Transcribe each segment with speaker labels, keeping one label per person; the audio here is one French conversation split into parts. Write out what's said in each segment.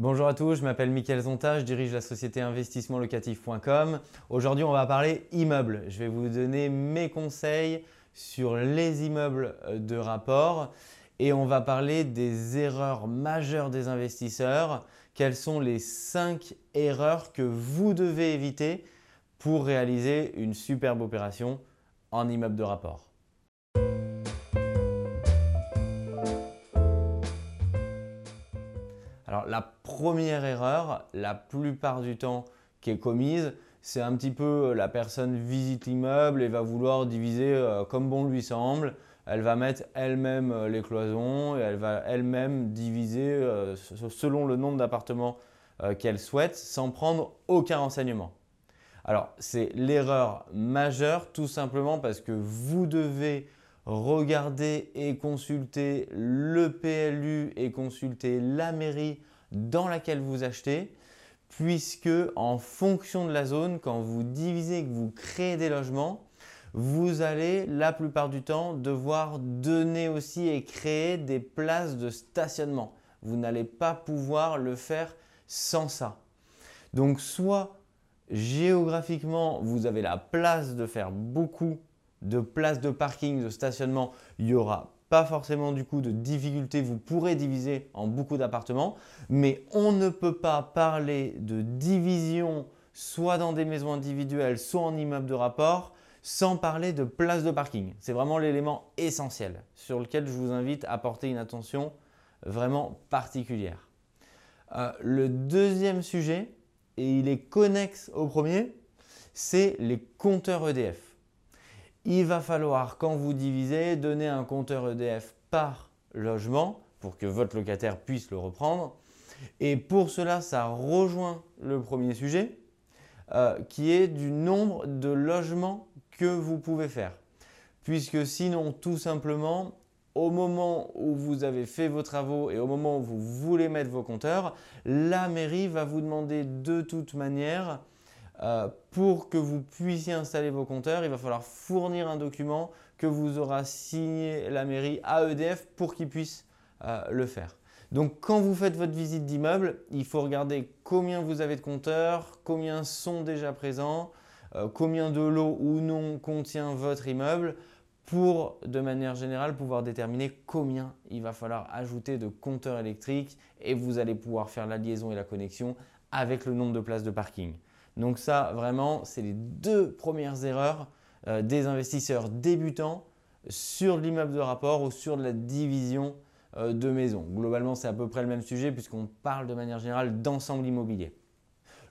Speaker 1: Bonjour à tous, je m'appelle Mickaël Zonta, je dirige la société investissementlocatif.com. Aujourd'hui, on va parler immeubles. Je vais vous donner mes conseils sur les immeubles de rapport et on va parler des erreurs majeures des investisseurs. Quelles sont les 5 erreurs que vous devez éviter pour réaliser une superbe opération en immeuble de rapport? Alors la première erreur, la plupart du temps qui est commise, c'est un petit peu la personne visite l'immeuble et va vouloir diviser euh, comme bon lui semble. Elle va mettre elle-même euh, les cloisons et elle va elle-même diviser euh, selon le nombre d'appartements qu'elle souhaite sans prendre aucun renseignement. Alors c'est l'erreur majeure tout simplement parce que vous devez regarder et consulter le PLU et consulter la mairie dans laquelle vous achetez puisque en fonction de la zone, quand vous divisez que vous créez des logements, vous allez la plupart du temps devoir donner aussi et créer des places de stationnement. Vous n'allez pas pouvoir le faire sans ça. Donc soit géographiquement, vous avez la place de faire beaucoup de places de parking, de stationnement, il n'y aura pas forcément du coup de difficulté, vous pourrez diviser en beaucoup d'appartements, mais on ne peut pas parler de division soit dans des maisons individuelles, soit en immeuble de rapport, sans parler de places de parking. C'est vraiment l'élément essentiel sur lequel je vous invite à porter une attention vraiment particulière. Euh, le deuxième sujet, et il est connexe au premier, c'est les compteurs EDF. Il va falloir, quand vous divisez, donner un compteur EDF par logement pour que votre locataire puisse le reprendre. Et pour cela, ça rejoint le premier sujet, euh, qui est du nombre de logements que vous pouvez faire. Puisque sinon, tout simplement, au moment où vous avez fait vos travaux et au moment où vous voulez mettre vos compteurs, la mairie va vous demander de toute manière, euh, pour que vous puissiez installer vos compteurs, il va falloir fournir un document que vous aura signé la mairie à EDF pour qu'ils puissent euh, le faire. Donc quand vous faites votre visite d'immeuble, il faut regarder combien vous avez de compteurs, combien sont déjà présents, euh, combien de lots ou non contient votre immeuble pour, de manière générale, pouvoir déterminer combien il va falloir ajouter de compteurs électriques et vous allez pouvoir faire la liaison et la connexion avec le nombre de places de parking. Donc ça, vraiment, c'est les deux premières erreurs euh, des investisseurs débutants sur l'immeuble de rapport ou sur la division euh, de maison. Globalement, c'est à peu près le même sujet puisqu'on parle de manière générale d'ensemble immobilier.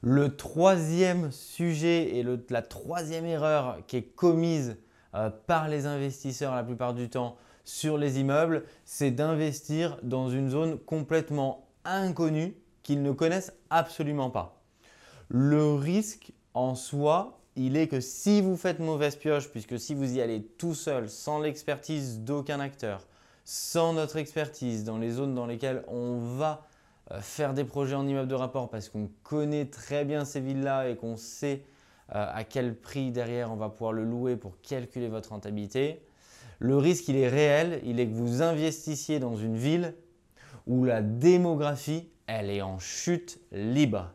Speaker 1: Le troisième sujet et la troisième erreur qui est commise euh, par les investisseurs la plupart du temps sur les immeubles, c'est d'investir dans une zone complètement inconnue qu'ils ne connaissent absolument pas. Le risque en soi, il est que si vous faites mauvaise pioche, puisque si vous y allez tout seul, sans l'expertise d'aucun acteur, sans notre expertise dans les zones dans lesquelles on va euh, faire des projets en immeuble de rapport parce qu'on connaît très bien ces villes-là et qu'on sait euh, à quel prix derrière on va pouvoir le louer pour calculer votre rentabilité. Le risque, il est réel, il est que vous investissiez dans une ville où la démographie, elle est en chute libre.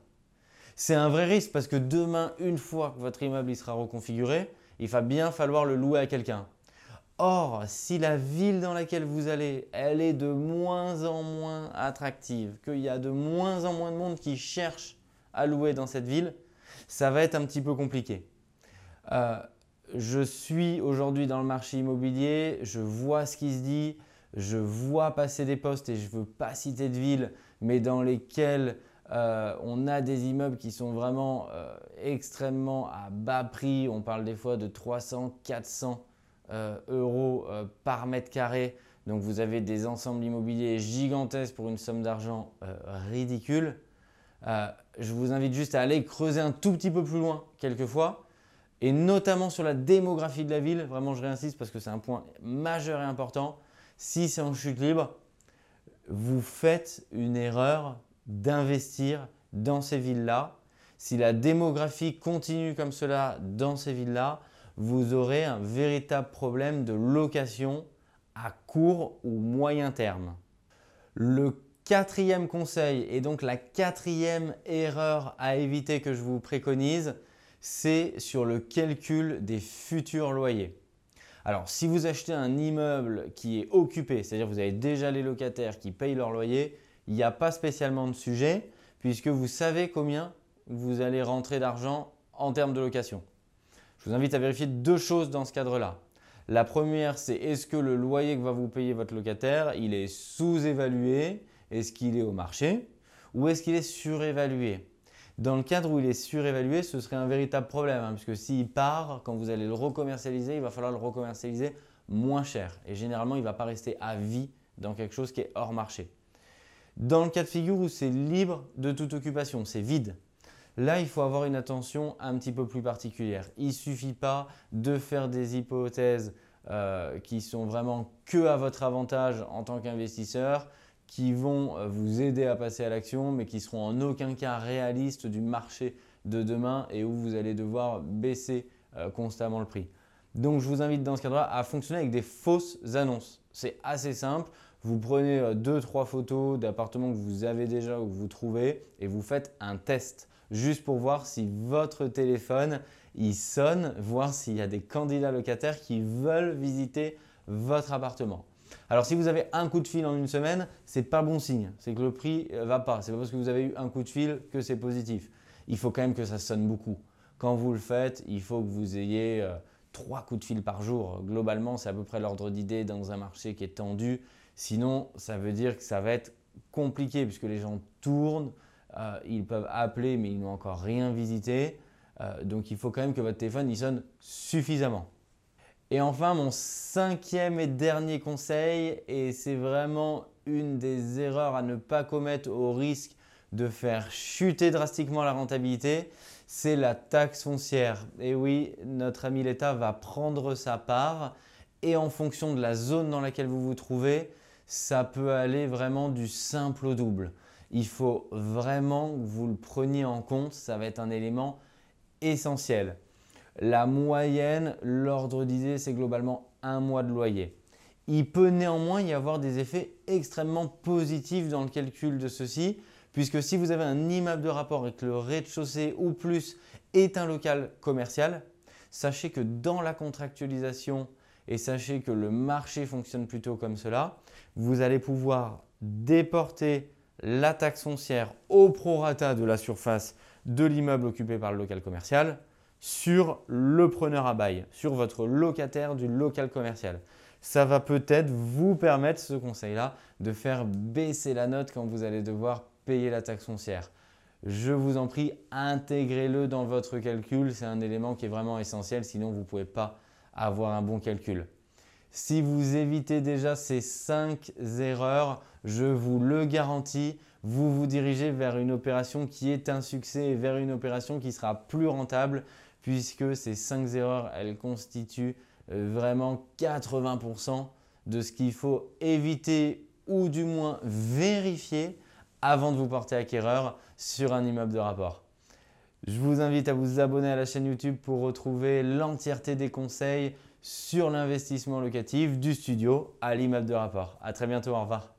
Speaker 1: C'est un vrai risque parce que demain, une fois que votre immeuble sera reconfiguré, il va bien falloir le louer à quelqu'un. Or, si la ville dans laquelle vous allez, elle est de moins en moins attractive, qu'il y a de moins en moins de monde qui cherche à louer dans cette ville, ça va être un petit peu compliqué. Euh, je suis aujourd'hui dans le marché immobilier, je vois ce qui se dit, je vois passer des postes et je ne veux pas citer de villes, mais dans lesquelles euh, on a des immeubles qui sont vraiment euh, extrêmement à bas prix. On parle des fois de 300, 400 euros par mètre carré. Donc vous avez des ensembles immobiliers gigantesques pour une somme d'argent ridicule. Euh, je vous invite juste à aller creuser un tout petit peu plus loin quelquefois, et notamment sur la démographie de la ville. Vraiment, je réinsiste parce que c'est un point majeur et important. Si c'est en chute libre, vous faites une erreur d'investir dans ces villes-là. Si la démographie continue comme cela dans ces villes-là, vous aurez un véritable problème de location à court ou moyen terme. Le Quatrième conseil, et donc la quatrième erreur à éviter que je vous préconise, c'est sur le calcul des futurs loyers. Alors, si vous achetez un immeuble qui est occupé, c'est-à-dire vous avez déjà les locataires qui payent leur loyer, il n'y a pas spécialement de sujet puisque vous savez combien vous allez rentrer d'argent en termes de location. Je vous invite à vérifier deux choses dans ce cadre-là. La première, c'est est-ce que le loyer que va vous payer votre locataire, il est sous-évalué? Est-ce qu'il est au marché? Ou est-ce qu'il est surévalué? Dans le cadre où il est surévalué, ce serait un véritable problème, hein, puisque s'il part, quand vous allez le recommercialiser, il va falloir le recommercialiser moins cher. Et généralement, il ne va pas rester à vie dans quelque chose qui est hors marché. Dans le cas de figure où c'est libre de toute occupation, c'est vide, Là, il faut avoir une attention un petit peu plus particulière. Il ne suffit pas de faire des hypothèses euh, qui sont vraiment que à votre avantage en tant qu'investisseur, qui vont euh, vous aider à passer à l'action, mais qui seront en aucun cas réalistes du marché de demain et où vous allez devoir baisser euh, constamment le prix. Donc, je vous invite dans ce cadre-là à fonctionner avec des fausses annonces. C'est assez simple. Vous prenez deux, trois photos d'appartements que vous avez déjà ou que vous trouvez et vous faites un test juste pour voir si votre téléphone il sonne, voir s'il y a des candidats locataires qui veulent visiter votre appartement. Alors si vous avez un coup de fil en une semaine, c'est pas bon signe, c'est que le prix euh, va pas. C'est pas parce que vous avez eu un coup de fil que c'est positif. Il faut quand même que ça sonne beaucoup. Quand vous le faites, il faut que vous ayez euh, trois coups de fil par jour. Globalement, c'est à peu près l'ordre d'idée dans un marché qui est tendu. Sinon, ça veut dire que ça va être compliqué puisque les gens tournent, euh, ils peuvent appeler, mais ils n'ont encore rien visité. Euh, donc il faut quand même que votre téléphone il sonne suffisamment. Et enfin, mon cinquième et dernier conseil, et c'est vraiment une des erreurs à ne pas commettre au risque de faire chuter drastiquement la rentabilité, c'est la taxe foncière. Et oui, notre ami l'État va prendre sa part et en fonction de la zone dans laquelle vous vous trouvez, ça peut aller vraiment du simple au double il faut vraiment que vous le preniez en compte. Ça va être un élément essentiel. La moyenne, l'ordre d'idée, c'est globalement un mois de loyer. Il peut néanmoins y avoir des effets extrêmement positifs dans le calcul de ceci, puisque si vous avez un immeuble de rapport et que le rez-de-chaussée ou plus est un local commercial, sachez que dans la contractualisation et sachez que le marché fonctionne plutôt comme cela, vous allez pouvoir déporter la taxe foncière au prorata de la surface de l'immeuble occupé par le local commercial sur le preneur à bail, sur votre locataire du local commercial. Ça va peut-être vous permettre, ce conseil-là, de faire baisser la note quand vous allez devoir payer la taxe foncière. Je vous en prie, intégrez-le dans votre calcul. C'est un élément qui est vraiment essentiel, sinon vous ne pouvez pas avoir un bon calcul. Si vous évitez déjà ces 5 erreurs, je vous le garantis, vous vous dirigez vers une opération qui est un succès et vers une opération qui sera plus rentable puisque ces 5 erreurs, elles constituent euh, vraiment 80% de ce qu'il faut éviter ou du moins vérifier avant de vous porter acquéreur sur un immeuble de rapport. Je vous invite à vous abonner à la chaîne YouTube pour retrouver l'entièreté des conseils sur l'investissement locatif du studio à l'immeuble de rapport. À très bientôt, au revoir.